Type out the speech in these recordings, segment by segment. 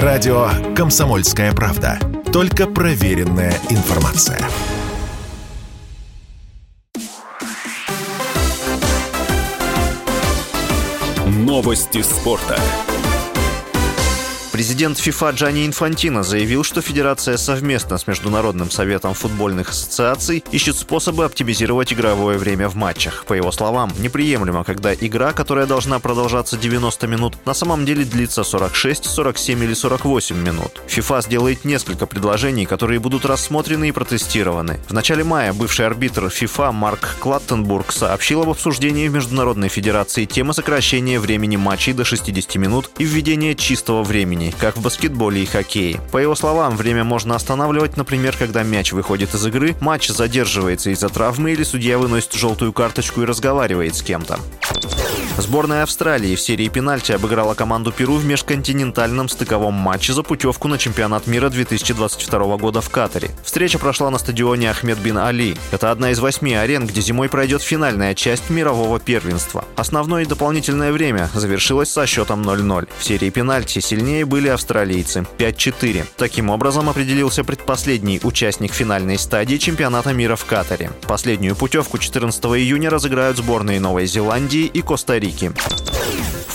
Радио «Комсомольская правда». Только проверенная информация. Новости спорта. Президент ФИФА Джани Инфантино заявил, что Федерация совместно с Международным советом футбольных ассоциаций ищет способы оптимизировать игровое время в матчах. По его словам, неприемлемо, когда игра, которая должна продолжаться 90 минут, на самом деле длится 46, 47 или 48 минут. ФИФА сделает несколько предложений, которые будут рассмотрены и протестированы. В начале мая бывший арбитр ФИФА Марк Клаттенбург сообщил об обсуждении в Международной Федерации темы сокращения времени матчей до 60 минут и введения чистого времени времени, как в баскетболе и хоккее. По его словам, время можно останавливать, например, когда мяч выходит из игры, матч задерживается из-за травмы или судья выносит желтую карточку и разговаривает с кем-то. Сборная Австралии в серии пенальти обыграла команду Перу в межконтинентальном стыковом матче за путевку на чемпионат мира 2022 года в Катаре. Встреча прошла на стадионе Ахмед бин Али. Это одна из восьми арен, где зимой пройдет финальная часть мирового первенства. Основное и дополнительное время завершилось со счетом 0-0. В серии пенальти сильнее были австралийцы – 5-4. Таким образом определился предпоследний участник финальной стадии чемпионата мира в Катаре. Последнюю путевку 14 июня разыграют сборные Новой Зеландии и Коста-Рики. Рики.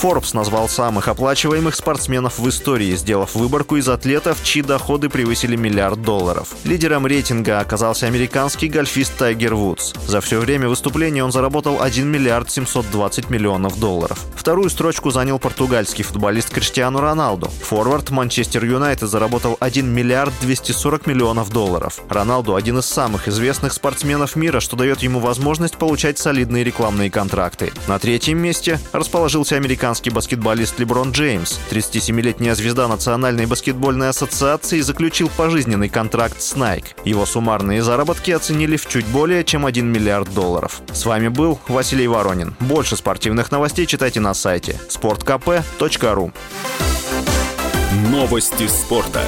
Forbes назвал самых оплачиваемых спортсменов в истории, сделав выборку из атлетов, чьи доходы превысили миллиард долларов. Лидером рейтинга оказался американский гольфист Тайгер Вудс. За все время выступления он заработал 1 миллиард 720 миллионов долларов. Вторую строчку занял португальский футболист Криштиану Роналду. Форвард Манчестер Юнайтед заработал 1 миллиард 240 миллионов долларов. Роналду один из самых известных спортсменов мира, что дает ему возможность получать солидные рекламные контракты. На третьем месте расположился американский американский баскетболист Леброн Джеймс. 37-летняя звезда Национальной баскетбольной ассоциации заключил пожизненный контракт с Nike. Его суммарные заработки оценили в чуть более чем 1 миллиард долларов. С вами был Василий Воронин. Больше спортивных новостей читайте на сайте sportkp.ru Новости спорта.